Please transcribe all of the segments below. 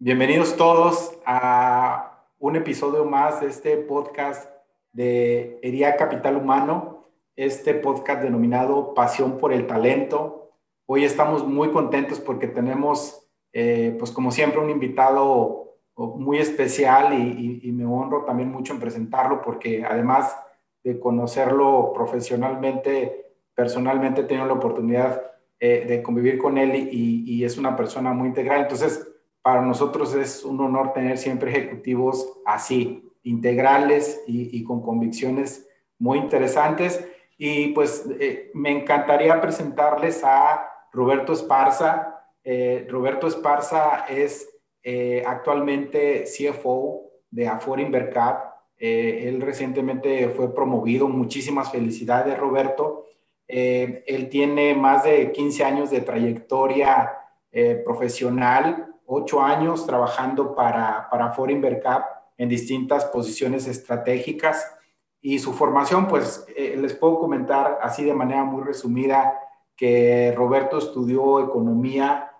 Bienvenidos todos a un episodio más de este podcast de Hería Capital Humano, este podcast denominado Pasión por el Talento. Hoy estamos muy contentos porque tenemos, eh, pues como siempre, un invitado muy especial y, me honro también mucho en presentarlo porque además de conocerlo profesionalmente, personalmente he tenido la oportunidad eh, de convivir con él y, y, es una persona muy integral. Entonces, para nosotros es un honor tener siempre ejecutivos así, integrales y, con convicciones muy interesantes. Y pues eh, me encantaría presentarles a Roberto Esparza. Eh, Roberto Esparza es eh, actualmente CFO de Afore Invercap. Eh, él recientemente fue promovido. Muchísimas felicidades, Roberto. Él tiene más de 15 años de trayectoria profesional, 8 años trabajando para, para Afore Invercap en distintas posiciones estratégicas. Y su formación, pues les puedo comentar así de manera muy resumida que Roberto estudió economía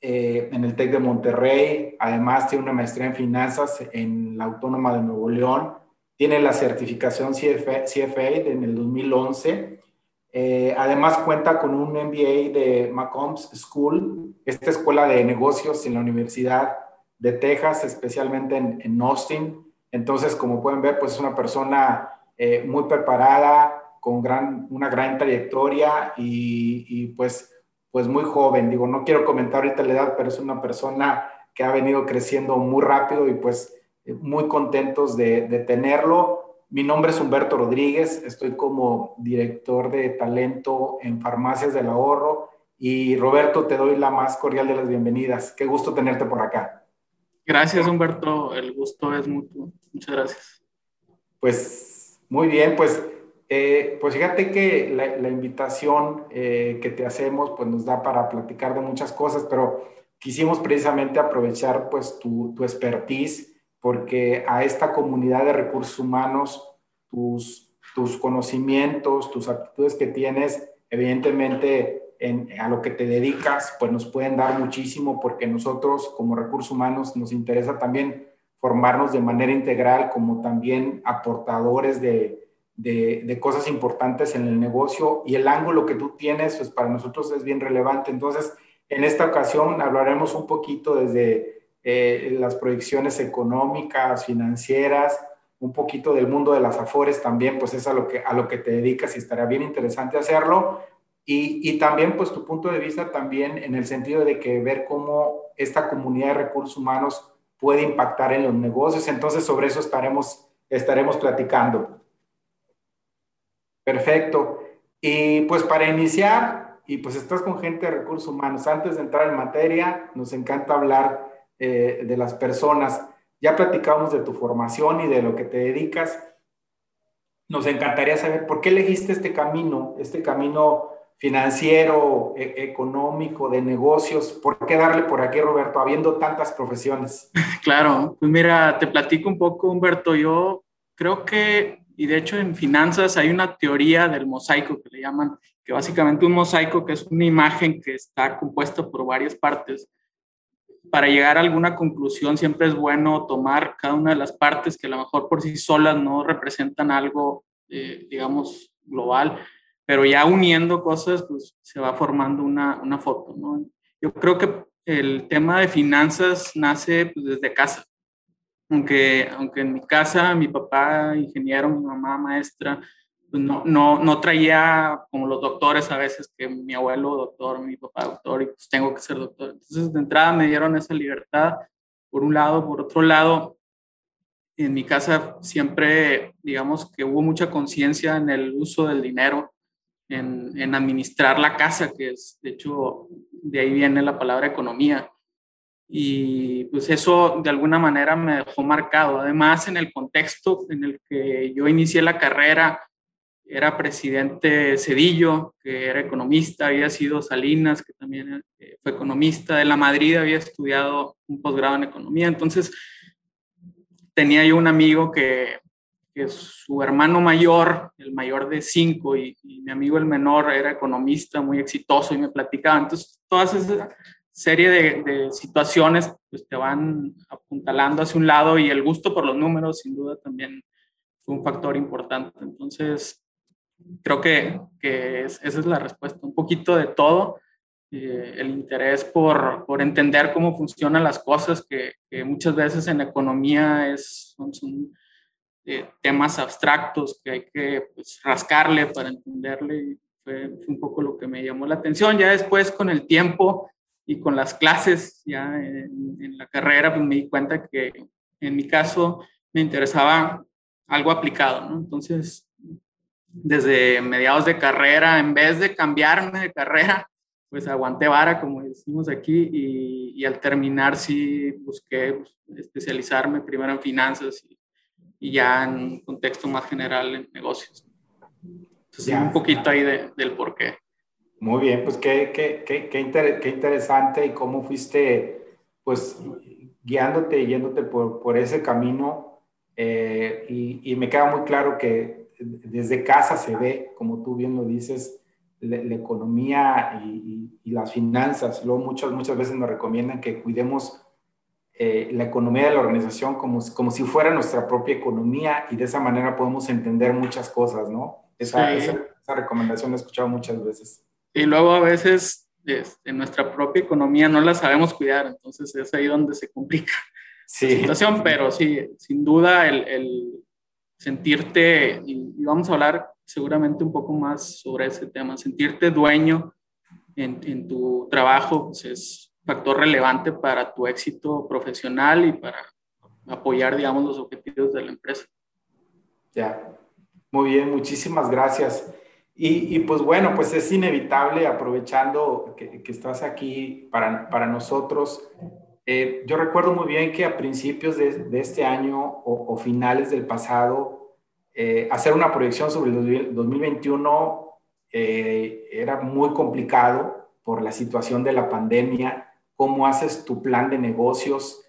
eh, en el TEC de Monterrey, además tiene una maestría en finanzas en la Autónoma de Nuevo León, tiene la certificación CFA, en el 2011, eh, además cuenta con un MBA de Macombs School, esta escuela de negocios en la Universidad de Texas, especialmente en, Austin. Entonces, como pueden ver, pues es una persona eh, muy preparada, con gran, una gran trayectoria y, pues pues muy joven. Digo, no quiero comentar ahorita la edad, pero es una persona que ha venido creciendo muy rápido y pues eh, muy contentos de, tenerlo. Mi nombre es Humberto Rodríguez, estoy como director de talento en Farmacias del Ahorro y Roberto, te doy la más cordial de las bienvenidas. Qué gusto tenerte por acá. Gracias, Humberto. El gusto es mutuo. Muchas gracias. Pues muy bien, pues eh, pues fíjate que la, invitación eh, que te hacemos pues nos da para platicar de muchas cosas, pero quisimos precisamente aprovechar pues tu, tu expertise porque a esta comunidad de recursos humanos tus, tus conocimientos, tus actitudes que tienes, evidentemente en, a lo que te dedicas, pues nos pueden dar muchísimo porque nosotros como recursos humanos nos interesa también formarnos de manera integral como también aportadores de, de, cosas importantes en el negocio y el ángulo que tú tienes, pues para nosotros es bien relevante. Entonces, en esta ocasión hablaremos un poquito desde eh, las proyecciones económicas, financieras, un poquito del mundo de las afores también, pues es a lo que, a lo que te dedicas y estaría bien interesante hacerlo. Y, y, también, pues, tu punto de vista también en el sentido de que ver cómo esta comunidad de recursos humanos puede impactar en los negocios. Entonces, sobre eso estaremos, estaremos platicando. Perfecto. Y pues para iniciar, y pues estás con gente de recursos humanos, antes de entrar en materia, nos encanta hablar eh, de las personas. Ya platicamos de tu formación y de lo que te dedicas. Nos encantaría saber por qué elegiste este camino, este camino financiero, e, económico, de negocios. ¿Por qué darle por aquí, Roberto, habiendo tantas profesiones? Claro, pues mira, te platico un poco, Humberto. Yo creo que y de hecho en finanzas hay una teoría del mosaico que le llaman, que básicamente un mosaico que es una imagen que está compuesta por varias partes. Para llegar a alguna conclusión siempre es bueno tomar cada una de las partes que a lo mejor por sí solas no representan algo, eh, digamos, global, pero ya uniendo cosas, pues se va formando una, una foto, ¿no? Yo creo que el tema de finanzas nace pues, desde casa aunque, aunque en mi casa mi papá ingeniero, mi mamá maestra, no, no, no traía como los doctores a veces, que mi abuelo doctor, mi papá doctor, y pues tengo que ser doctor. Entonces, de entrada me dieron esa libertad, por un lado, por otro lado, en mi casa siempre, digamos que hubo mucha conciencia en el uso del dinero, en, en administrar la casa, que es, de hecho, de ahí viene la palabra economía y pues eso de alguna manera me dejó marcado. Además, en el contexto en el que yo inicié la carrera, era presidente Cedillo, que era economista, había sido Salinas, que también eh, fue economista, de la Madrid había estudiado un posgrado en economía, entonces tenía yo un amigo que, que su hermano mayor, el mayor de cinco, y, mi amigo el menor era economista, muy exitoso, y me platicaba, entonces todas esa serie de, de situaciones pues, te van apuntalando hacia un lado y el gusto por los números sin duda también fue un factor importante. Entonces, creo que, que esa es la respuesta, un poquito de todo, eh, el interés por, por, entender cómo funcionan las cosas, que, que muchas veces en economía es, son, son eh, temas abstractos que hay que pues, rascarle para entenderle, y fue, un poco lo que me llamó la atención. Ya después, con el tiempo y con las clases ya en, en la carrera, pues me di cuenta que en mi caso me interesaba algo aplicado, ¿no? Entonces, desde mediados de carrera, en vez de cambiarme de carrera, pues aguanté vara, como decimos aquí, y, y al terminar sí busqué pues, especializarme primero en finanzas y, y, ya en un contexto más general en negocios. Entonces, ya. un poquito ahí de, del por qué. Muy bien, pues qué, qué, qué, qué, inter, qué interesante y cómo fuiste, pues, guiándote y yéndote por, por ese camino. Eh, y, y me queda muy claro que desde casa se ve, como tú bien lo dices, la, la economía y, y, y, las finanzas. Luego muchas, muchas veces nos recomiendan que cuidemos eh, la economía de la organización como, como si fuera nuestra propia economía y de esa manera podemos entender muchas cosas, ¿no? Esa, sí. esa, esa recomendación la he escuchado muchas veces. Y luego a veces este, nuestra propia economía no la sabemos cuidar, entonces es ahí donde se complica sí. la situación, pero sí, sin duda el, el sentirte, y, y, vamos a hablar seguramente un poco más sobre ese tema, sentirte dueño en, en tu trabajo pues es factor relevante para tu éxito profesional y para apoyar, digamos, los objetivos de la empresa. Ya, muy bien, muchísimas gracias. Y, y, pues bueno, pues es inevitable, aprovechando que, que estás aquí para, para nosotros, eh, yo recuerdo muy bien que a principios de, este año o, finales del pasado, eh, hacer una proyección sobre el 2021 eh, era muy complicado por la situación de la pandemia. ¿Cómo haces tu plan de negocios?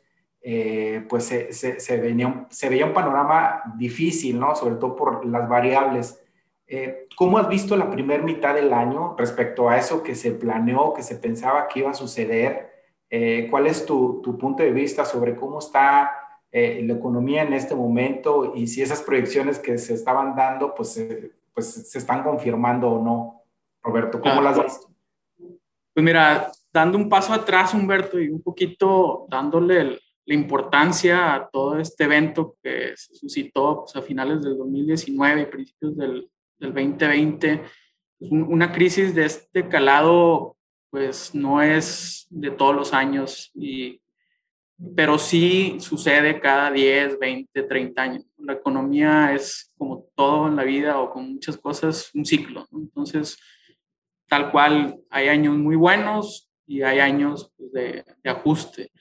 Pues se, se, venía, se, veía un panorama difícil, ¿no? Sobre todo por las variables. ¿Cómo has visto la primera mitad del año respecto a eso que se planeó, que se pensaba que iba a suceder? Eh, ¿Cuál es tu, tu, punto de vista sobre cómo está eh, la economía en este momento y si esas proyecciones que se estaban dando, pues, eh, pues se están confirmando o no? Roberto, ¿cómo ah, las ves? Pues mira, dando un paso atrás, Humberto, y un poquito dándole la importancia a todo este evento que se suscitó pues, a finales del 2019 y principios del, del 2020, pues, una crisis de este calado pues no es de todos los años, y, pero sí sucede cada 10, 20, 30 años. La economía es como todo en la vida o con muchas cosas, un ciclo. Entonces, tal cual, hay años muy buenos y hay años pues, de, de, ajuste.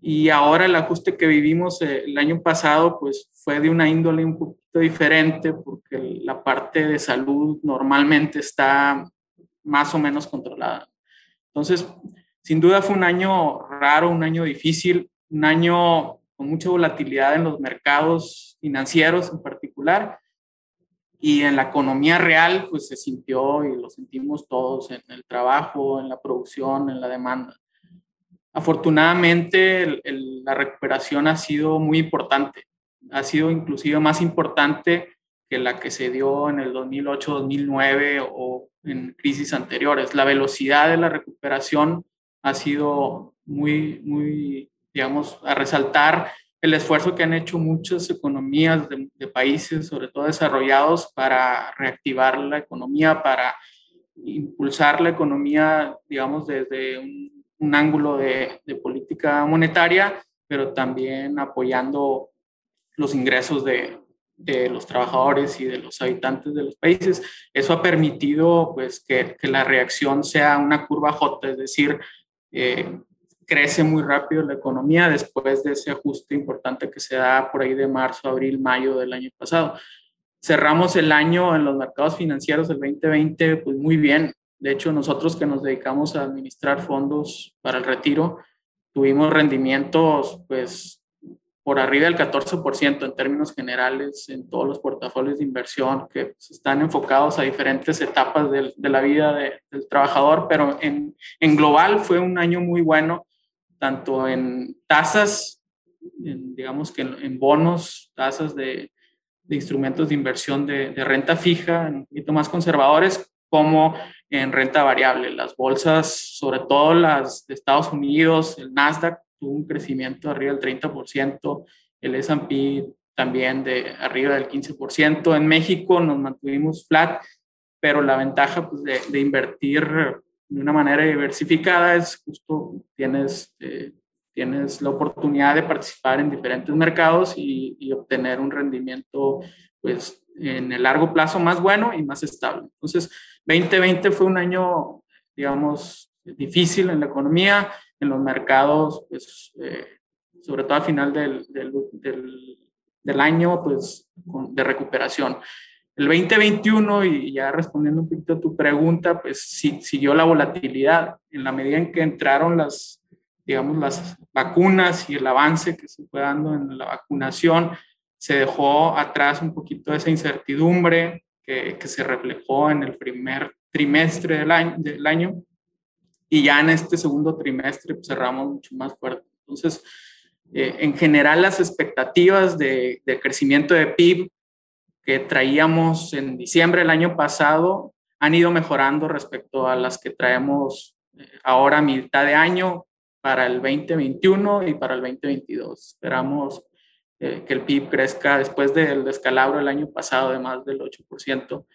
Y ahora el ajuste que vivimos eh, el año pasado, pues fue de una índole un poquito diferente porque la parte de salud normalmente está más o menos controlada. Entonces, sin duda fue un año raro, un año difícil, un año con mucha volatilidad en los mercados financieros en particular y en la economía real, pues se sintió y lo sentimos todos en el trabajo, en la producción, en la demanda. Afortunadamente, el, el, la recuperación ha sido muy importante, ha sido inclusive más importante que la que se dio en el 2008-2009 o en crisis anteriores. La velocidad de la recuperación ha sido muy, muy, digamos, a resaltar el esfuerzo que han hecho muchas economías de, países, sobre todo desarrollados, para reactivar la economía, para impulsar la economía, digamos, desde un, ángulo de, política monetaria, pero también apoyando los ingresos de, de los trabajadores y de los habitantes de los países. Eso ha permitido pues, que, que la reacción sea una curva J, es decir, eh, crece muy rápido la economía después de ese ajuste importante que se da por ahí de marzo, abril, mayo del año pasado. Cerramos el año en los mercados financieros del 2020 pues muy bien. De hecho, nosotros que nos dedicamos a administrar fondos para el retiro, tuvimos rendimientos pues por arriba del 14% en términos generales en todos los portafolios de inversión que pues, están enfocados a diferentes etapas de, de la vida del trabajador, pero en, en, global fue un año muy bueno, tanto en tasas, digamos que en, bonos, tasas de, de, instrumentos de inversión de, de, renta fija, un poquito más conservadores, como en renta variable. Las bolsas, sobre todo las de Estados Unidos, el Nasdaq, tuvo un crecimiento arriba del 30%, el S&P también de arriba del 15%. En México nos mantuvimos flat, pero la ventaja pues, de, de, invertir de una manera diversificada es justo tienes, eh, tienes la oportunidad de participar en diferentes mercados y, y, obtener un rendimiento pues, en el largo plazo más bueno y más estable. Entonces, 2020 fue un año, digamos, difícil en la economía en los mercados, pues, eh, sobre todo al final del, del, del, año, pues, de recuperación. El 2021, y ya respondiendo un poquito a tu pregunta, pues sí, siguió la volatilidad en la medida en que entraron las, digamos, las vacunas y el avance que se fue dando en la vacunación, se dejó atrás un poquito esa incertidumbre que, que se reflejó en el primer trimestre del año, del año y ya en este segundo trimestre pues, cerramos mucho más fuerte. Entonces, eh, en general las expectativas de, crecimiento de PIB que traíamos en diciembre del año pasado han ido mejorando respecto a las que traemos eh, ahora a mitad de año para el 2021 y para el 2022. Esperamos eh, que el PIB crezca después del descalabro del año pasado de más del 8%.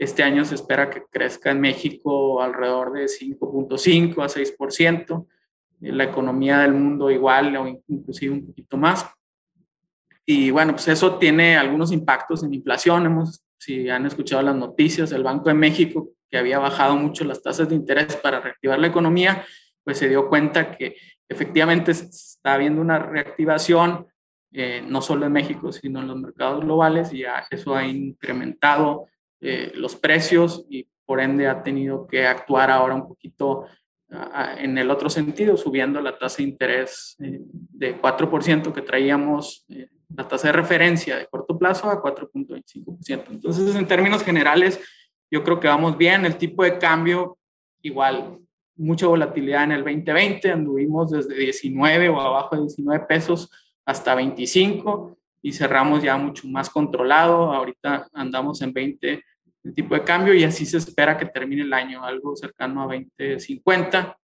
Este año se espera que crezca en México alrededor de 5.5 a 6%, la economía del mundo igual o inclusive un poquito más. Y bueno, pues eso tiene algunos impactos en inflación. Hemos, si han escuchado las noticias, el Banco de México, que había bajado mucho las tasas de interés para reactivar la economía, pues se dio cuenta que efectivamente está habiendo una reactivación, eh, no solo en México, sino en los mercados globales, y ya eso ha incrementado eh, los precios y por ende ha tenido que actuar ahora un poquito uh, en el otro sentido, subiendo la tasa de interés eh, de 4% que traíamos, eh, la tasa de referencia de corto plazo a 4.25%. Entonces, en términos generales, yo creo que vamos bien. El tipo de cambio, igual, mucha volatilidad en el 2020, anduvimos desde 19 o abajo de 19 pesos hasta 25 y cerramos ya mucho más controlado. Ahorita andamos en 20 el tipo de cambio y así se espera que termine el año, algo cercano a 2050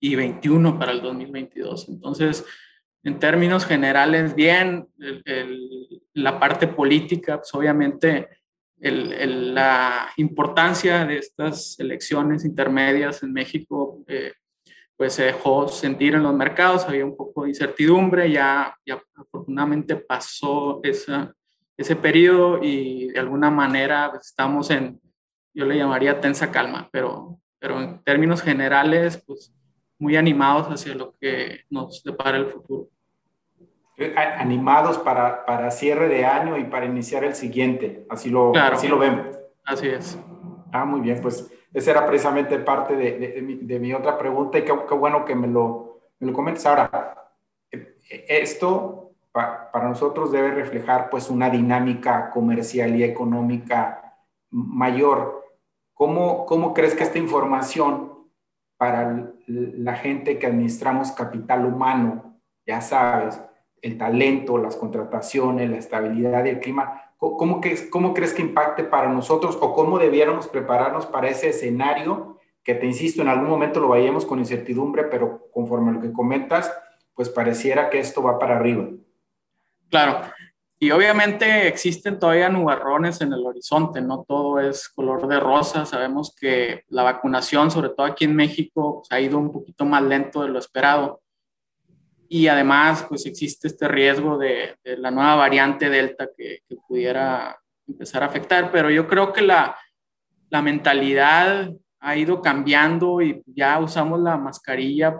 y 21 para el 2022. Entonces, en términos generales, bien, la parte política, pues obviamente el, la importancia de estas elecciones intermedias en México, eh, pues se dejó sentir en los mercados, había un poco de incertidumbre, ya, ya afortunadamente pasó esa, ese periodo y de alguna manera pues, estamos en, yo le llamaría tensa calma, pero, pero en términos generales, pues muy animados hacia lo que nos depara el futuro. Animados para, para cierre de año y para iniciar el siguiente, así lo, así lo vemos. Así es. Ah, muy bien, pues esa era precisamente parte de, de, mi, de mi, otra pregunta y qué, qué, bueno que me lo, me lo comentes. Ahora, eh, para nosotros debe reflejar pues una dinámica comercial y económica mayor. ¿Cómo, cómo crees que esta información para la gente que administramos capital humano, ya sabes, el talento, las contrataciones, la estabilidad y el clima, ¿cómo, que, ¿cómo crees que impacte para nosotros o cómo debiéramos prepararnos para ese escenario que te insisto, en algún momento lo vayamos con incertidumbre, pero conforme a lo que comentas, pues pareciera que esto va para arriba. Claro, y obviamente existen todavía nubarrones en el horizonte, no todo es color de rosa. Sabemos que la vacunación, sobre todo aquí en México, ha ido un poquito más lento de lo esperado. Y además, pues existe este riesgo de, de la nueva variante Delta que, que, pudiera empezar a afectar, pero yo creo que la, la mentalidad ha ido cambiando y ya usamos la mascarilla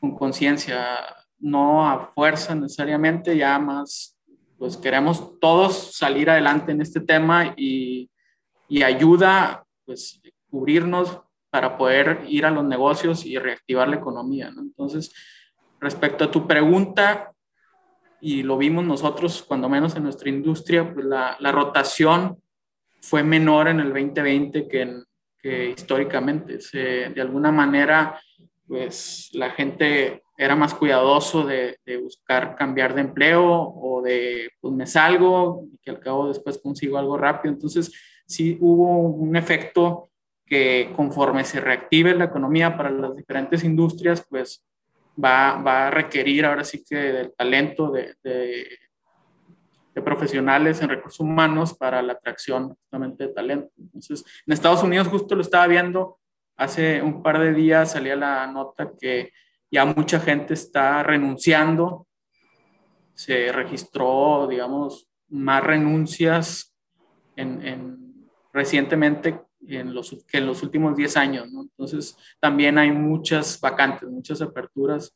con conciencia, no a fuerza necesariamente, ya más, pues queremos todos salir adelante en este tema y, y ayuda, pues cubrirnos para poder ir a los negocios y reactivar la economía. ¿no? Entonces, respecto a tu pregunta, y lo vimos nosotros, cuando menos en nuestra industria, pues la, la rotación fue menor en el 2020 que, que históricamente. Se, de alguna manera, pues la gente era más cuidadoso de, buscar cambiar de empleo o de, pues me salgo y que al cabo después consigo algo rápido. Entonces, sí hubo un efecto que conforme se reactive la economía para las diferentes industrias, pues va, va a requerir ahora sí que del talento de, de, profesionales en recursos humanos para la atracción justamente de talento. Entonces, en Estados Unidos justo lo estaba viendo, hace un par de días salía la nota que ya mucha gente está renunciando, se registró, digamos, más renuncias en, en recientemente en los, que en los últimos 10 años. Entonces, también hay muchas vacantes, muchas aperturas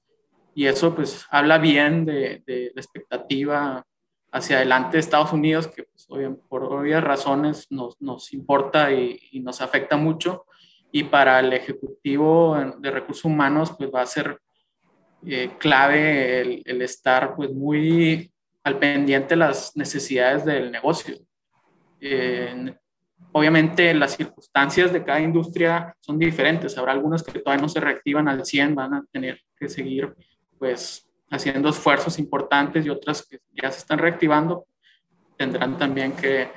y eso pues habla bien de, la expectativa hacia adelante de Estados Unidos, que pues, por obvias razones nos, nos importa y, nos afecta mucho. Y para el Ejecutivo de Recursos Humanos, pues va a ser eh, clave el, el, estar pues muy al pendiente de las necesidades del negocio. Eh, Obviamente las circunstancias de cada industria son diferentes. Habrá algunas que todavía no se reactivan al 100, van a tener que seguir pues haciendo esfuerzos importantes y otras que ya se están reactivando tendrán también que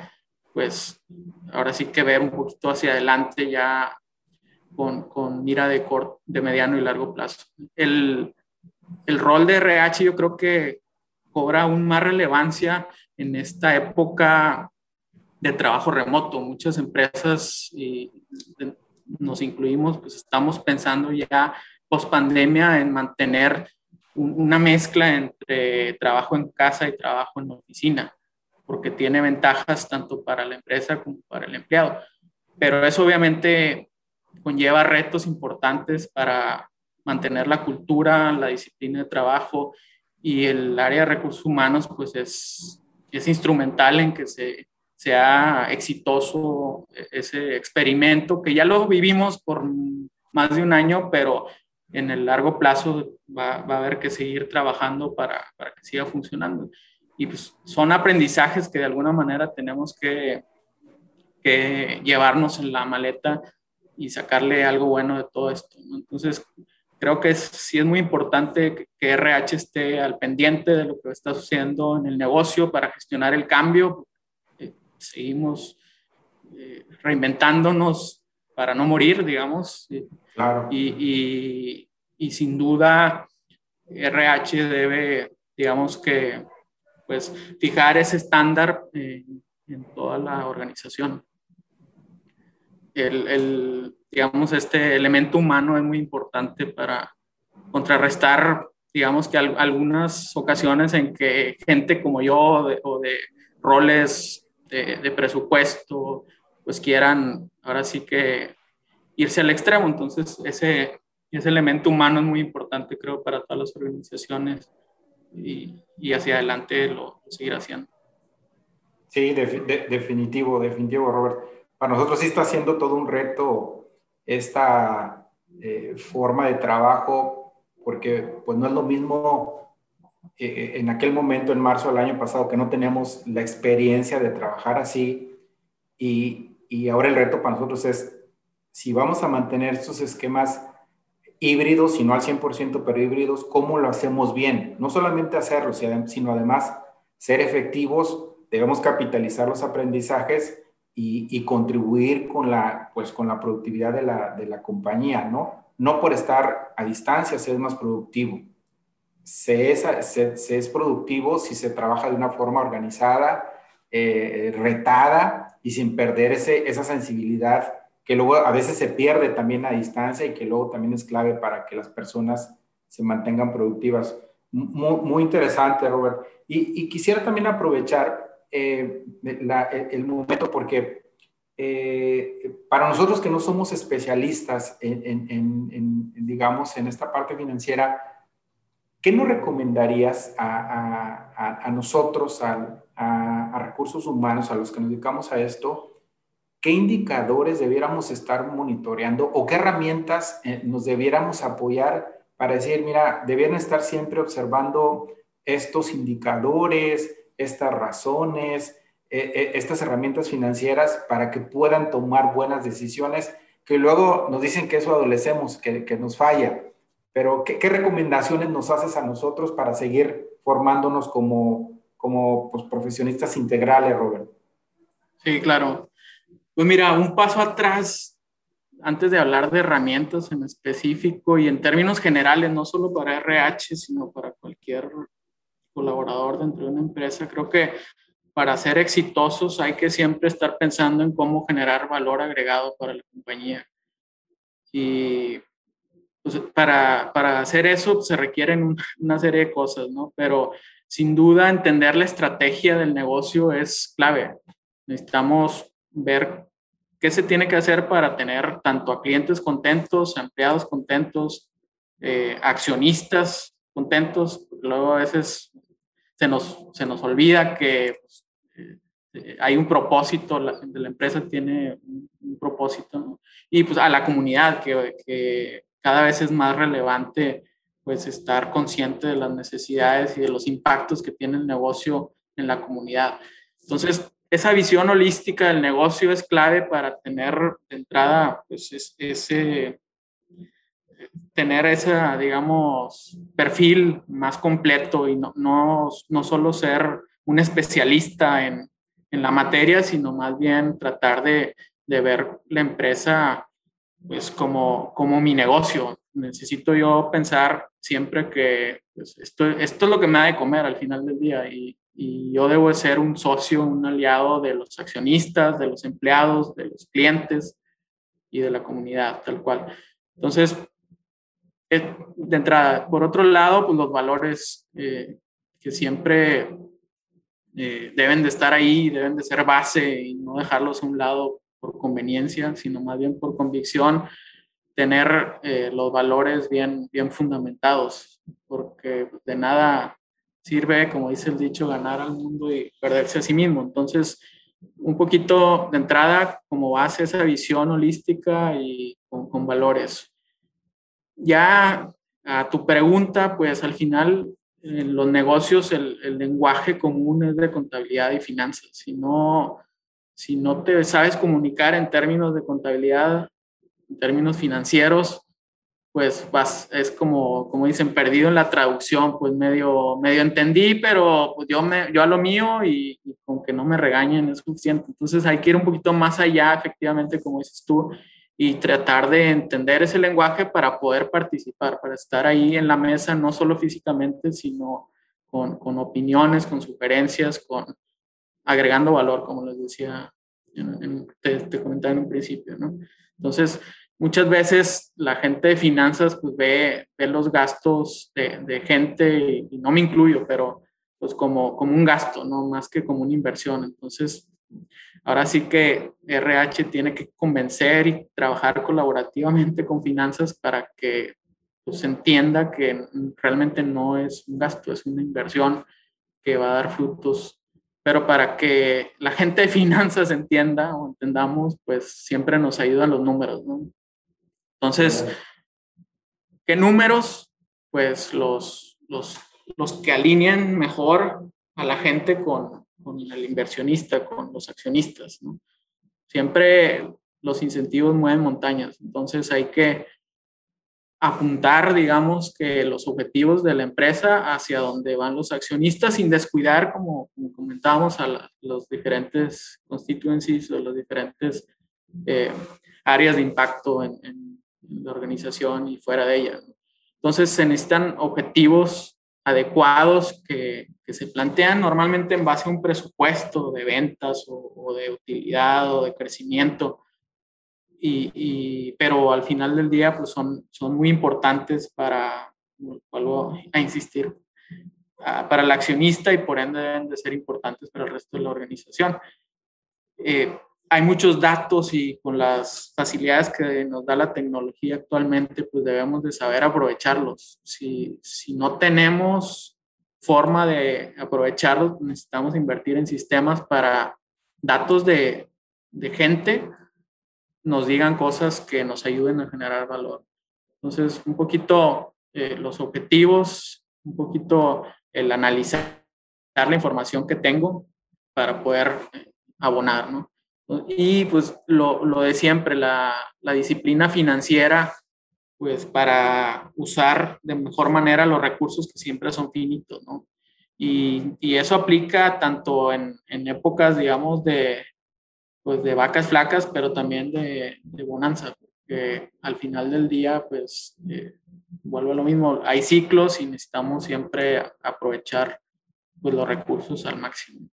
pues ahora sí que ver un poquito hacia adelante ya con, mira de, corto, de mediano y largo plazo. El, el rol de RH yo creo que cobra aún más relevancia en esta época de trabajo remoto. Muchas empresas, y nos incluimos, pues estamos pensando ya post pandemia en mantener una mezcla entre trabajo en casa y trabajo en oficina, porque tiene ventajas tanto para la empresa como para el empleado. Pero eso obviamente conlleva retos importantes para mantener la cultura, la disciplina de trabajo y el área de recursos humanos pues es, es instrumental en que se sea exitoso ese experimento, que ya lo vivimos por más de un año, pero en el largo plazo va, va a haber que seguir trabajando para, para, que siga funcionando. Y pues son aprendizajes que de alguna manera tenemos que, que llevarnos en la maleta y sacarle algo bueno de todo esto. ¿no? Entonces, creo que es, sí es muy importante que, que RH esté al pendiente de lo que está sucediendo en el negocio para gestionar el cambio, seguimos eh, reinventándonos para no morir, digamos. Claro. Y, y, y, sin duda, RH debe, digamos que, pues, fijar ese estándar en, en toda la organización. El, el, digamos, este elemento humano es muy importante para contrarrestar, digamos que algunas ocasiones en que gente como yo de, o de roles de, de, presupuesto, pues quieran ahora sí que irse al extremo. Entonces, ese, ese elemento humano es muy importante, creo, para todas las organizaciones y, y hacia adelante lo, lo, seguir haciendo. Sí, de, de, definitivo, definitivo, Robert. Para nosotros sí está siendo todo un reto esta eh, forma de trabajo, porque pues no es lo mismo eh, en aquel momento, en marzo del año pasado, que no teníamos la experiencia de trabajar así. Y, y ahora el reto para nosotros es, si vamos a mantener estos esquemas híbridos, y no al 100%, pero híbridos, ¿cómo lo hacemos bien? No solamente hacerlo, sino además ser efectivos, debemos capitalizar los aprendizajes y, contribuir con la, pues, con la productividad de la, de la compañía, ¿no? No por estar a distancia, ser más productivo se es, se, se es, productivo si se trabaja de una forma organizada, eh, retada y sin perder ese, esa sensibilidad que luego a veces se pierde también a distancia y que luego también es clave para que las personas se mantengan productivas. Muy, interesante, Robert. Y, quisiera también aprovechar eh, la, el momento porque eh, para nosotros que no somos especialistas en, en, en, en, digamos, en esta parte financiera, ¿qué nos recomendarías a, nosotros, a, recursos humanos, a los que nos dedicamos a esto? ¿Qué indicadores debiéramos estar monitoreando o qué herramientas eh, nos debiéramos apoyar para decir, mira, debieran estar siempre observando estos indicadores, estas razones, eh, estas herramientas financieras para que puedan tomar buenas decisiones, que luego nos dicen que eso adolecemos, que, que nos falla. Pero, ¿qué, ¿qué, recomendaciones nos haces a nosotros para seguir formándonos como, como pues, profesionistas integrales, Robert? Sí, claro. Pues mira, un paso atrás, antes de hablar de herramientas en específico y en términos generales, no solo para RH, sino para cualquier colaborador dentro de una empresa, creo que para ser exitosos hay que siempre estar pensando en cómo generar valor agregado para la compañía. Y pues, para, para, hacer eso se requieren una serie de cosas, ¿no? Pero sin duda entender la estrategia del negocio es clave. Necesitamos ver qué se tiene que hacer para tener tanto a clientes contentos, a empleados contentos, eh, accionistas contentos. Luego a veces se nos, se nos olvida que pues, eh, hay un propósito, la, la empresa tiene un, propósito, y pues a la comunidad, que, que, cada vez es más relevante pues estar consciente de las necesidades y de los impactos que tiene el negocio en la comunidad. Entonces, esa visión holística del negocio es clave para tener de entrada pues ese tener ese, digamos, perfil más completo y no, no, no solo ser un especialista en, en la materia, sino más bien tratar de, de ver la empresa pues como, como mi negocio. Necesito yo pensar siempre que pues, esto, esto es lo que me da de comer al final del día y, y yo debo ser un socio, un aliado de los accionistas, de los empleados, de los clientes y de la comunidad, tal cual. Entonces, de entrada, por otro lado, pues los valores eh, que siempre eh, deben de estar ahí, deben de ser base y no dejarlos a un lado por conveniencia, sino más bien por convicción, tener eh, los valores bien, bien fundamentados, porque de nada sirve, como dice el dicho, ganar al mundo y perderse a sí mismo. Entonces, un poquito de entrada como base esa visión holística y con valores. Ya a tu pregunta, pues al final en los negocios el, lenguaje común es de contabilidad y finanzas. Si no, si no te sabes comunicar en términos de contabilidad, en términos financieros, pues vas, es como, como dicen, perdido en la traducción, pues medio, medio entendí, pero pues yo, me, yo a lo mío y, y con que no me regañen es suficiente. Entonces hay que ir un poquito más allá, efectivamente, como dices tú, y tratar de entender ese lenguaje para poder participar, para estar ahí en la mesa, no solo físicamente, sino con, con opiniones, con sugerencias, con agregando valor, como les decía, en, te, te, comentaba en un principio, ¿no? Entonces, muchas veces la gente de finanzas pues ve, ve los gastos de, de gente, y no me incluyo, pero pues como, como un gasto, ¿no? Más que como una inversión. Entonces, Ahora sí que RH tiene que convencer y trabajar colaborativamente con finanzas para que pues, se entienda que realmente no es un gasto, es una inversión que va a dar frutos. Pero para que la gente de finanzas entienda o entendamos, pues siempre nos ayudan los números, ¿no? Entonces, ¿qué números? Pues los, los, los que alineen mejor a la gente con, con el inversionista, con los accionistas. ¿no? Siempre los incentivos mueven montañas, entonces hay que apuntar, digamos, que los objetivos de la empresa hacia donde van los accionistas sin descuidar, como, como comentábamos, a los diferentes constituencies o las diferentes eh, áreas de impacto en, en, la organización y fuera de ella. Entonces se necesitan objetivos adecuados que, que, se plantean normalmente en base a un presupuesto de ventas o, de utilidad o de crecimiento. Y, y, pero al final del día pues son, son muy importantes para, vuelvo a insistir, para el accionista y por ende deben de ser importantes para el resto de la organización. Eh, hay muchos datos y con las facilidades que nos da la tecnología actualmente, pues debemos de saber aprovecharlos. Si, si no tenemos forma de aprovecharlos, necesitamos invertir en sistemas para datos de, de gente nos digan cosas que nos ayuden a generar valor. Entonces, un poquito eh, los objetivos, un poquito el analizar la información que tengo para poder abonar, ¿no? Y pues lo, lo de siempre, la, la, disciplina financiera, pues para usar de mejor manera los recursos que siempre son finitos, ¿no? Y, y eso aplica tanto en, en, épocas, digamos, de, pues de vacas flacas, pero también de, de bonanza, porque al final del día, pues, eh, vuelve a lo mismo, hay ciclos y necesitamos siempre aprovechar pues, los recursos al máximo.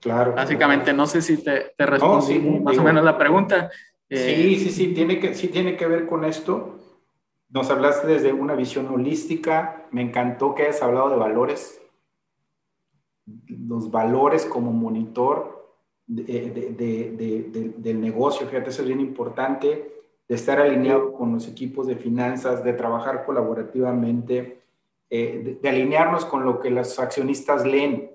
Claro. Básicamente, no sé si te, te respondí más o menos la pregunta. Eh, sí, sí, sí tiene, que, sí tiene que ver con esto. Nos hablaste desde una visión holística. Me encantó que hayas hablado de valores. Los valores como monitor de, de, del negocio. Fíjate, eso es bien importante. De estar alineado con los equipos de finanzas, de trabajar colaborativamente, eh, de alinearnos con lo que los accionistas leen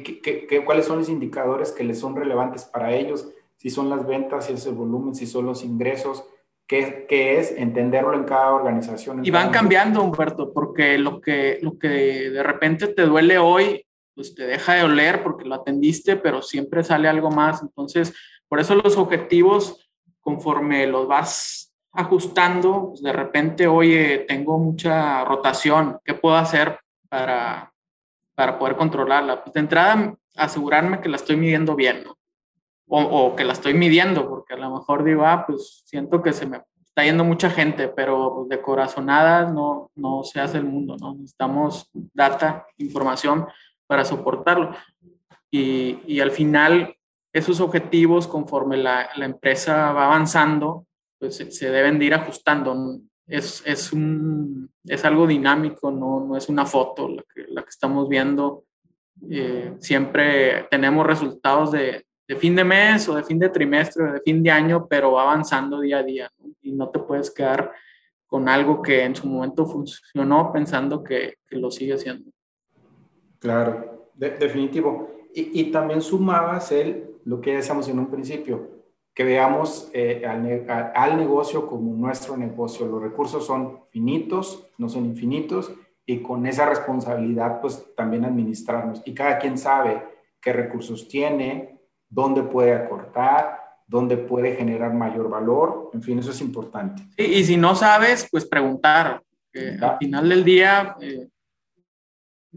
¿Qué, cuáles son los indicadores que les son relevantes para ellos? Si son las ventas, si es el volumen, si son los ingresos, qué, qué es entenderlo en cada organización. y van cambiando, Humberto, porque lo que, lo que de repente te duele hoy, pues te deja de oler porque lo atendiste, pero siempre sale algo más. Entonces, por eso los objetivos, conforme los vas ajustando, pues de repente, oye, tengo mucha rotación, ¿qué puedo hacer para, para poder controlarla. Pues de entrada, asegurarme que la estoy midiendo bien, ¿no? O, que la estoy midiendo, porque a lo mejor digo, ah, pues siento que se me está yendo mucha gente, pero pues, de corazonadas no, no se hace el mundo, ¿no? Necesitamos data, información para soportarlo. Y, y al final, esos objetivos, conforme la, la empresa va avanzando, pues se, se deben de ir ajustando es, es, un, es algo dinámico, no, no es una foto la que, la que estamos viendo. Eh, siempre tenemos resultados de, de, fin de mes o de fin de trimestre o de fin de año, pero va avanzando día a día y no te puedes quedar con algo que en su momento funcionó pensando que, que lo sigue haciendo. Claro, definitivo. Y, y, también sumabas el, lo que decíamos en un principio, que veamos eh, al, negocio como nuestro negocio. Los recursos son finitos, no son infinitos, y con esa responsabilidad, pues también administrarnos. Y cada quien sabe qué recursos tiene, dónde puede acortar, dónde puede generar mayor valor. En fin, eso es importante. y si no sabes, pues preguntar. al final del día, eh,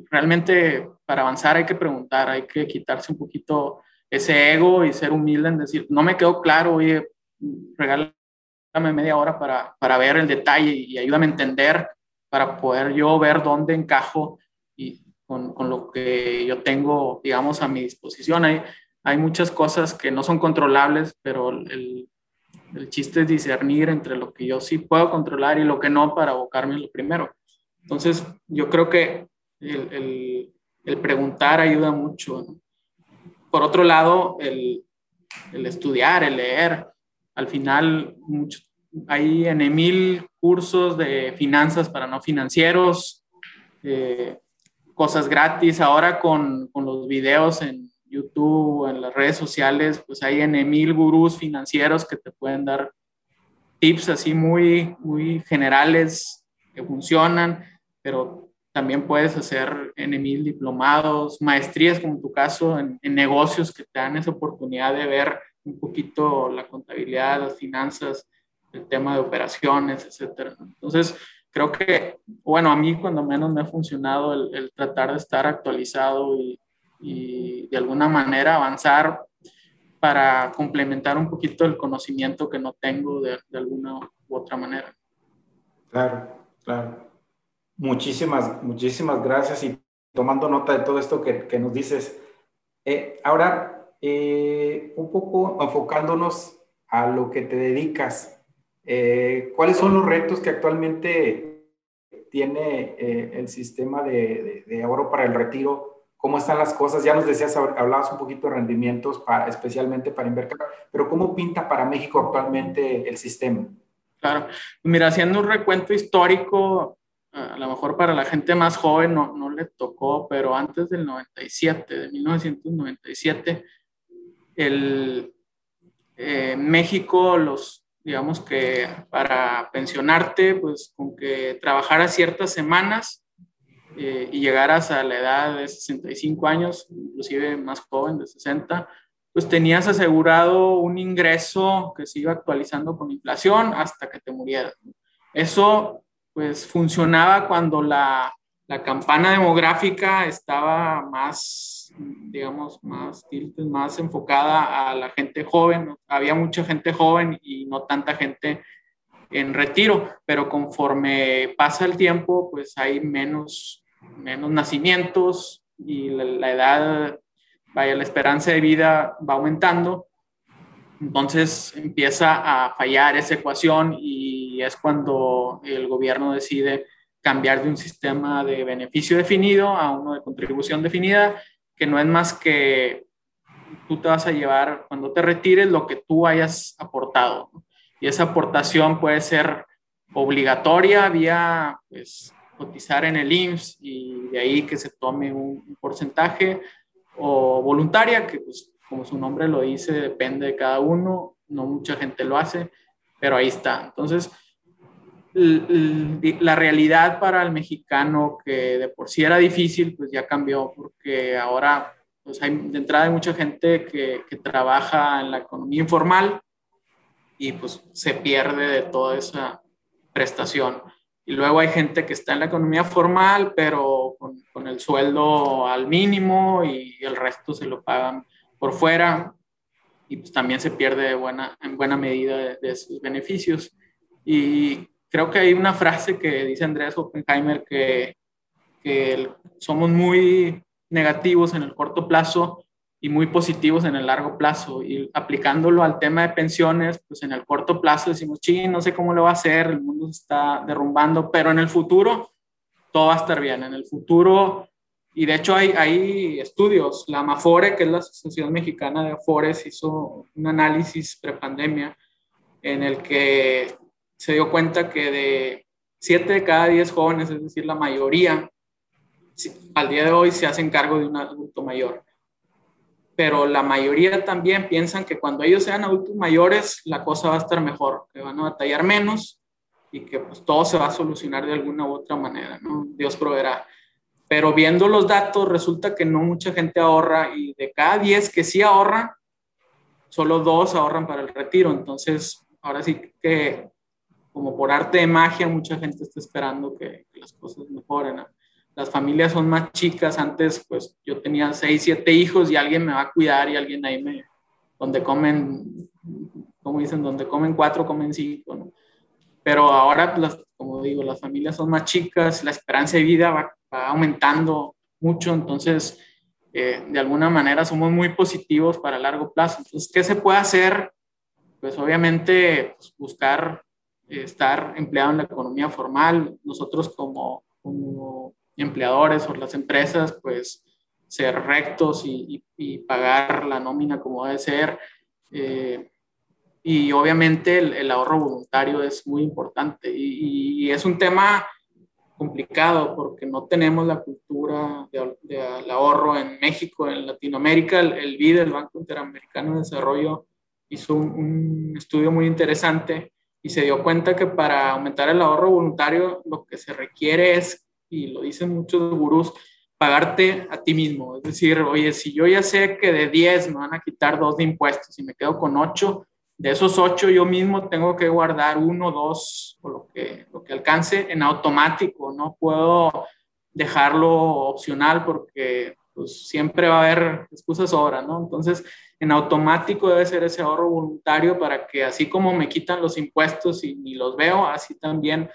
realmente para avanzar hay que preguntar, hay que quitarse un poquito ese ego y ser humilde en decir, no me quedó claro, oye, regálame media hora para, para ver el detalle y ayúdame a entender para poder yo ver dónde encajo y con, con, lo que yo tengo, digamos, a mi disposición. Hay, hay muchas cosas que no son controlables, pero el, el chiste es discernir entre lo que yo sí puedo controlar y lo que no para abocarme lo primero. Entonces, yo creo que el, el, el preguntar ayuda mucho. ¿no? por otro lado, el, estudiar, el leer. Al final, hay en mil cursos de finanzas para no financieros, eh, cosas gratis. Ahora con, los videos en YouTube, en las redes sociales, pues hay en mil gurús financieros que te pueden dar tips así muy, muy generales que funcionan, pero también puedes hacer en diplomados, maestrías como en tu caso, en, negocios que te dan esa oportunidad de ver un poquito la contabilidad, las finanzas, el tema de operaciones, etcétera. Entonces, creo que, bueno, a mí cuando menos me ha funcionado el, tratar de estar actualizado y, y, de alguna manera avanzar para complementar un poquito el conocimiento que no tengo de, de alguna u otra manera. Claro, claro. Muchísimas, muchísimas gracias y tomando nota de todo esto que, que nos dices. Eh, ahora, eh, un poco enfocándonos a lo que te dedicas, eh, ¿cuáles son los retos que actualmente tiene el sistema de, de, ahorro para el retiro cómo están las cosas. Ya nos decías, hablabas un poquito de rendimientos, para, especialmente para Invercar, pero ¿cómo pinta para México actualmente el sistema? Claro, mira, haciendo un recuento histórico, a lo mejor para la gente más joven no, no le tocó, pero antes del 97, de 1997, el, eh, México, los, digamos que para pensionarte, pues con que trabajaras ciertas semanas eh, y llegaras a la edad de 65 años, inclusive más joven, de 60, pues tenías asegurado un ingreso que se iba actualizando con inflación hasta que te murieras. Eso pues funcionaba cuando la, la campana demográfica estaba más, digamos, más, más enfocada a la gente joven. Había mucha gente joven y no tanta gente en retiro, pero conforme pasa el tiempo, pues hay menos menos nacimientos y la, edad, vaya, la esperanza de vida va aumentando. Entonces empieza a fallar esa ecuación y es cuando el gobierno decide cambiar de un sistema de beneficio definido a uno de contribución definida, que no es más que tú te vas a llevar cuando te retires lo que tú hayas aportado. Y esa aportación puede ser obligatoria vía pues, cotizar en el IMSS y de ahí que se tome un, porcentaje o voluntaria, que pues como su nombre lo dice, depende de cada uno, no mucha gente lo hace, pero ahí está. Entonces, la realidad para el mexicano que de por sí era difícil, pues ya cambió porque ahora pues hay de entrada hay mucha gente que, que trabaja en la economía informal y pues se pierde de toda esa prestación. Y luego hay gente que está en la economía formal, pero con, el sueldo al mínimo y el resto se lo pagan por fuera. Y pues también se pierde buena, en buena medida de, sus beneficios. Y creo que hay una frase que dice Andrés Oppenheimer que, que somos muy negativos en el corto plazo y muy positivos en el largo plazo. Y aplicándolo al tema de pensiones, pues en el corto plazo decimos, sí, no sé cómo lo va a hacer, el mundo se está derrumbando, pero en el futuro todo va a estar bien. En el futuro, y de hecho hay, hay estudios, la AMAFORE, que es la Asociación Mexicana de Afores, hizo un análisis prepandemia en el que se dio cuenta que de 7 de cada 10 jóvenes, es decir, la mayoría, al día de hoy se hacen cargo de un adulto mayor pero la mayoría también piensan que cuando ellos sean adultos mayores la cosa va a estar mejor, que van a batallar menos y que pues todo se va a solucionar de alguna u otra manera, ¿no? Dios proveerá. Pero viendo los datos resulta que no mucha gente ahorra y de cada 10 que sí ahorran, solo dos ahorran para el retiro. Entonces, ahora sí que como por arte de magia mucha gente está esperando que, que las cosas mejoren. ¿no? Las familias son más chicas. Antes, pues yo tenía seis, siete hijos y alguien me va a cuidar y alguien ahí me, donde comen, como dicen, donde comen cuatro, comen cinco, ¿no? Pero ahora, las, como digo, las familias son más chicas, la esperanza de vida va, aumentando mucho, entonces, eh, de alguna manera somos muy positivos para largo plazo. Entonces, ¿qué se puede hacer? Pues obviamente pues, buscar eh, estar empleado en la economía formal. Nosotros como, como empleadores o las empresas, pues ser rectos y, pagar la nómina como debe ser. Eh, y obviamente el, ahorro voluntario es muy importante y, es un tema complicado porque no tenemos la cultura del ahorro en México, en Latinoamérica. El, el BID, el Banco Interamericano de Desarrollo, hizo un, un estudio muy interesante y se dio cuenta que para aumentar el ahorro voluntario lo que se requiere es y lo dicen muchos gurús, pagarte a ti mismo. Es decir, oye, si yo ya sé que de 10 me van a quitar dos de impuestos y me quedo con 8, de esos 8 yo mismo tengo que guardar uno, dos o lo que, lo que alcance en automático. No puedo dejarlo opcional porque pues, siempre va a haber excusas ahora, ¿no? Entonces, en automático debe ser ese ahorro voluntario para que así como me quitan los impuestos y los veo, así también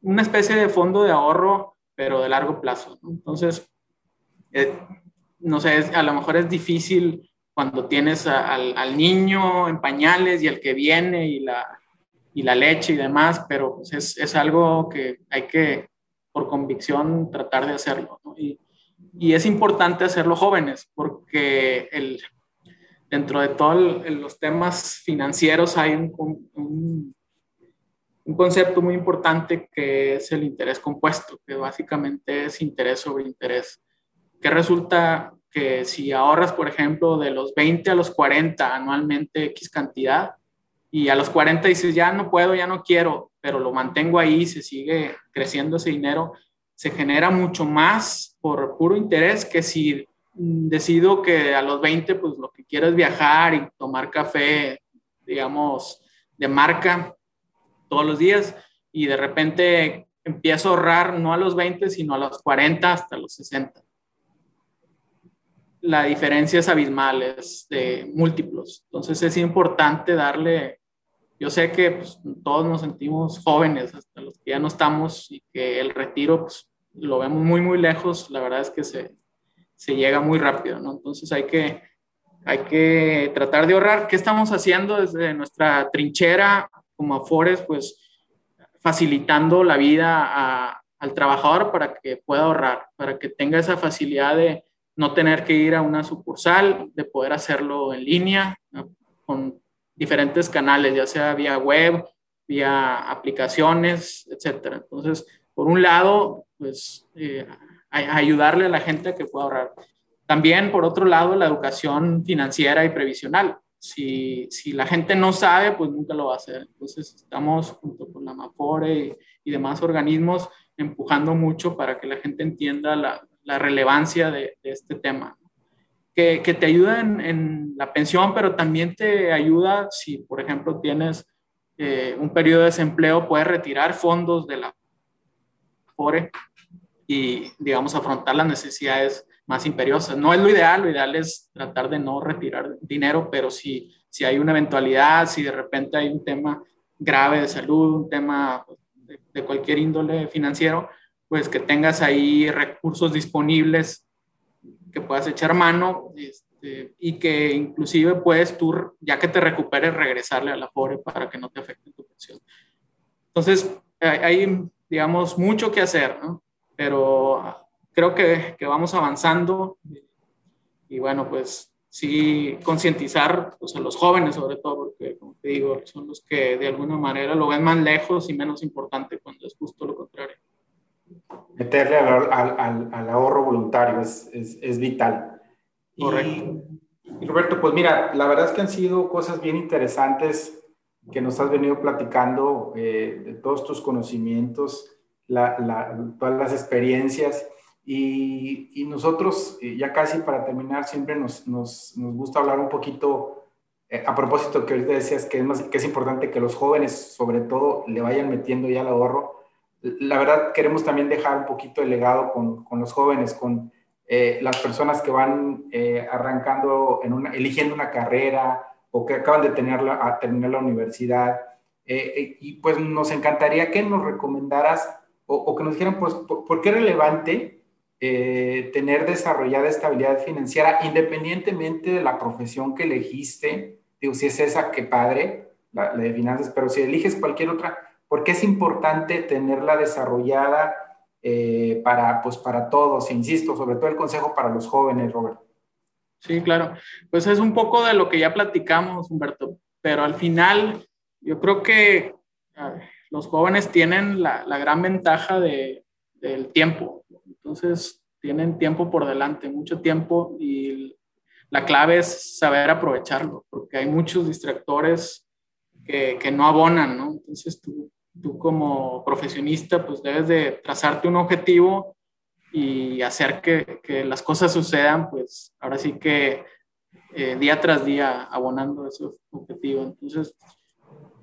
una especie de fondo de ahorro pero de largo plazo. Entonces, eh, no sé, a lo mejor es difícil cuando tienes al, niño en pañales y el que viene y la, y la leche y demás, pero pues es, es, algo que hay que, por convicción, tratar de hacerlo. Y, y es importante hacerlo jóvenes porque el, dentro de todos los temas financieros hay un, un, un, concepto muy importante que es el interés compuesto, que básicamente es interés sobre interés, que resulta que si ahorras, por ejemplo, de los 20 a los 40 anualmente X cantidad, y a los 40 dices, ya no puedo, ya no quiero, pero lo mantengo ahí, se sigue creciendo ese dinero, se genera mucho más por puro interés que si decido que a los 20, pues lo que quiero es viajar y tomar café, digamos, de marca todos los días y de repente empiezo a ahorrar no a los 20, sino a los 40 hasta los 60. La diferencia es abismal, es de múltiplos. Entonces es importante darle yo sé que pues, todos nos sentimos jóvenes, hasta los que ya no estamos, y que el retiro pues, lo vemos muy, muy lejos, la verdad es que se, se llega muy rápido, ¿no? Entonces hay que, hay que tratar de ahorrar. ¿Qué estamos haciendo desde nuestra trinchera como Afores? Pues facilitando la vida al trabajador para que pueda ahorrar, para que tenga esa facilidad de no tener que ir a una sucursal, de poder hacerlo en línea, con diferentes canales, ya sea vía web, vía aplicaciones, etcétera. Entonces, por un lado, pues eh, ayudarle a la gente a que pueda ahorrar. También, por otro lado, la educación financiera y previsional. Si, si, la gente no sabe, pues nunca lo va a hacer. Entonces, estamos junto con la MAFORE y, demás organismos empujando mucho para que la gente entienda la, la relevancia de, de, este tema que, te ayuda en, la pensión, pero también te ayuda si, por ejemplo, tienes eh, un periodo de desempleo, puedes retirar fondos de la FORE y, digamos, afrontar las necesidades más imperiosas. No es lo ideal, lo ideal es tratar de no retirar dinero, pero si, si hay una eventualidad, si de repente hay un tema grave de salud, un tema de, de cualquier índole financiero, pues que tengas ahí recursos disponibles que puedas echar mano este, y que inclusive puedes tú, ya que te recuperes, regresarle a la pobre para que no te afecte tu pensión. Entonces, hay, digamos, mucho que hacer, ¿no? Pero creo que, que vamos avanzando y bueno, pues sí concientizar pues, a los jóvenes sobre todo, porque como te digo, son los que de alguna manera lo ven más lejos y menos importante cuando es justo lo contrario meterle al, ahorro voluntario es, es, vital. Correcto. Y, Roberto, pues mira, la verdad es que han sido cosas bien interesantes que nos has venido platicando eh, de todos tus conocimientos, todas las experiencias. Y, y, nosotros, eh, ya casi para terminar, siempre nos, nos, nos gusta hablar un poquito, eh, a propósito que ahorita decías que es, más, que es importante que los jóvenes, sobre todo, le vayan metiendo ya el ahorro la verdad queremos también dejar un poquito de legado con, con los jóvenes, con eh, las personas que van eh, arrancando, en una, eligiendo una carrera o que acaban de tenerla, a terminar la universidad. Eh, y pues nos encantaría que nos recomendaras o, que nos dijeran, pues, por, qué es relevante tener desarrollada estabilidad financiera independientemente de la profesión que elegiste. Digo, si es esa, qué padre, la de finanzas, pero si eliges cualquier otra, porque es importante tenerla desarrollada eh, para, pues, para todos, e insisto, sobre todo el consejo para los jóvenes, Robert. Sí, claro. Pues es un poco de lo que ya platicamos, Humberto, pero al final yo creo que los jóvenes tienen la, la gran ventaja de, del tiempo. Entonces, tienen tiempo por delante, mucho tiempo y la clave es saber aprovecharlo, porque hay muchos distractores que, que no abonan, ¿no? Entonces, tú tú como profesionista pues debes de trazarte un objetivo y hacer que, que las cosas sucedan, pues ahora sí que eh, día tras día abonando ese objetivo. Entonces,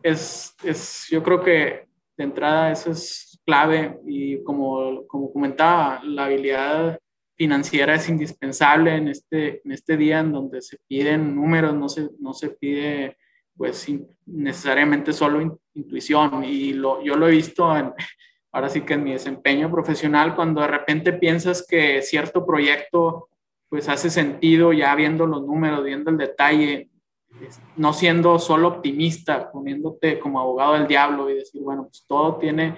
es, es, yo creo que de entrada eso es clave y como, como comentaba, la habilidad financiera es indispensable en este, en este día en donde se piden números, no se, no se pide pues necesariamente solo intuición. Y lo, yo lo he visto en, ahora sí que en mi desempeño profesional cuando de repente piensas que cierto proyecto pues hace sentido ya viendo los números, viendo el detalle, no siendo solo optimista, poniéndote como abogado del diablo y decir, bueno, pues todo tiene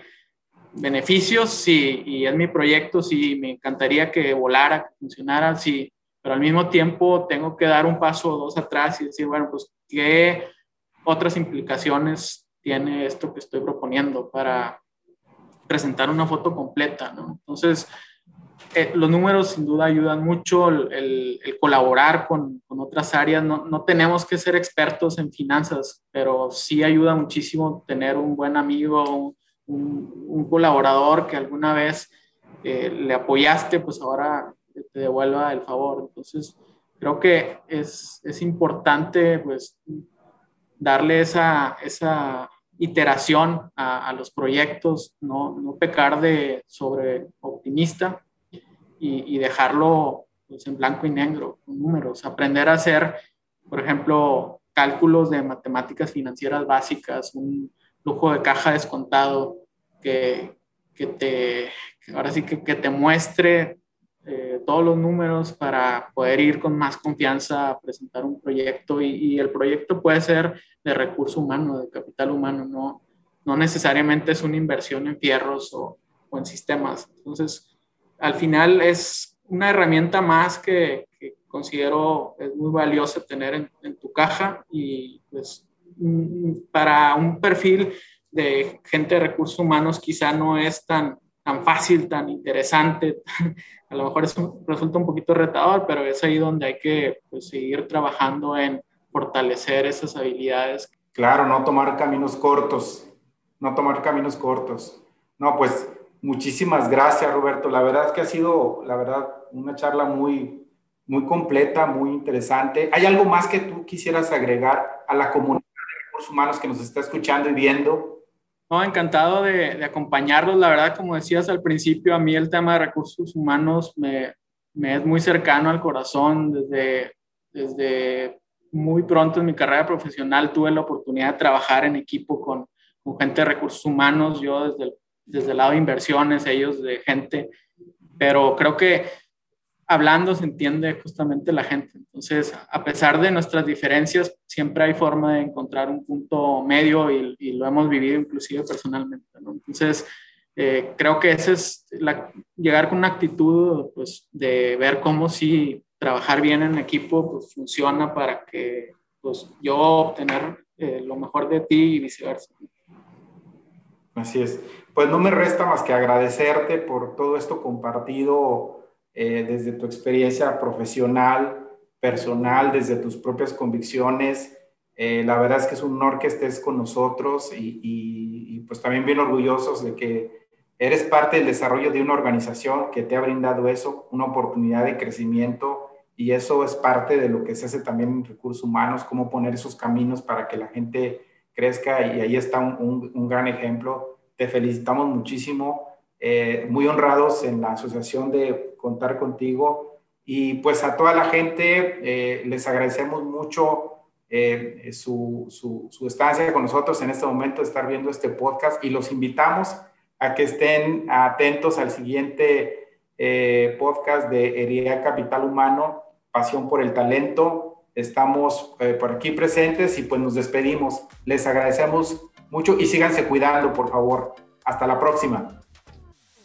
beneficios, sí, y es mi proyecto, sí, me encantaría que volara, que funcionara, sí, pero al mismo tiempo tengo que dar un paso o dos atrás y decir, bueno, pues, ¿qué otras implicaciones tiene esto que estoy proponiendo para presentar una foto completa. Entonces, eh, los números sin duda ayudan mucho, el, colaborar con, con, otras áreas, no, no, tenemos que ser expertos en finanzas, pero sí ayuda muchísimo tener un buen amigo, un, un, colaborador que alguna vez eh, le apoyaste, pues ahora te devuelva el favor. Entonces, creo que es, es importante pues darle esa, esa iteración a, a, los proyectos, no, no pecar de sobre optimista y, dejarlo pues, en blanco y negro, con números, aprender a hacer, por ejemplo, cálculos de matemáticas financieras básicas, un flujo de caja descontado que, que te, ahora sí que, que te muestre eh, todos los números para poder ir con más confianza a presentar un proyecto y, y, el proyecto puede ser de recurso humano, de capital humano, no, no necesariamente es una inversión en fierros o, o en sistemas. Entonces, al final es una herramienta más que, considero es muy valiosa tener en, tu caja y pues para un perfil de gente de recursos humanos quizá no es tan, tan fácil, tan interesante, a lo mejor es resulta un poquito retador, pero es ahí donde hay que pues, seguir trabajando en fortalecer esas habilidades. Claro, no tomar caminos cortos, no tomar caminos cortos. No, pues Muchísimas gracias, Roberto. La verdad es que ha sido, la verdad, una charla muy, muy completa, muy interesante. ¿Hay algo más que tú quisieras agregar a la comunidad de recursos humanos que nos está escuchando y viendo? No, encantado de, de acompañarlos. La verdad, como decías al principio, a mí el tema de recursos humanos me, me es muy cercano al corazón. Desde, desde muy pronto en mi carrera profesional tuve la oportunidad de trabajar en equipo con, con gente de recursos humanos. Yo desde el desde el lado de inversiones, ellos de gente, pero creo que hablando se entiende justamente la gente. Entonces, a pesar de nuestras diferencias, siempre hay forma de encontrar un punto medio y, lo hemos vivido inclusive personalmente. Entonces, eh, creo que ese es la, llegar con una actitud pues, de ver cómo si trabajar bien en equipo pues, funciona para que pues, yo obtener eh, lo mejor de ti y viceversa. Así es. Pues no me resta más que agradecerte por todo esto compartido eh, desde tu experiencia profesional, personal, desde tus propias convicciones. Eh, la verdad es que es un honor que estés con nosotros y, y, pues también bien orgullosos de que eres parte del desarrollo de una organización que te ha brindado eso, una oportunidad de crecimiento y eso es parte de lo que se hace también en recursos humanos, cómo poner esos caminos para que la gente crezca y ahí está un, un gran ejemplo te felicitamos muchísimo, eh, muy honrados en la asociación de contar contigo y pues a toda la gente eh, les agradecemos mucho eh, su, su, estancia con nosotros en este momento, estar viendo este podcast y los invitamos a que estén atentos al siguiente podcast de Herida Capital Humano, Pasión por el Talento. Estamos por aquí presentes y pues nos despedimos. Les agradecemos mucho y síganse cuidando, por favor. Hasta la próxima.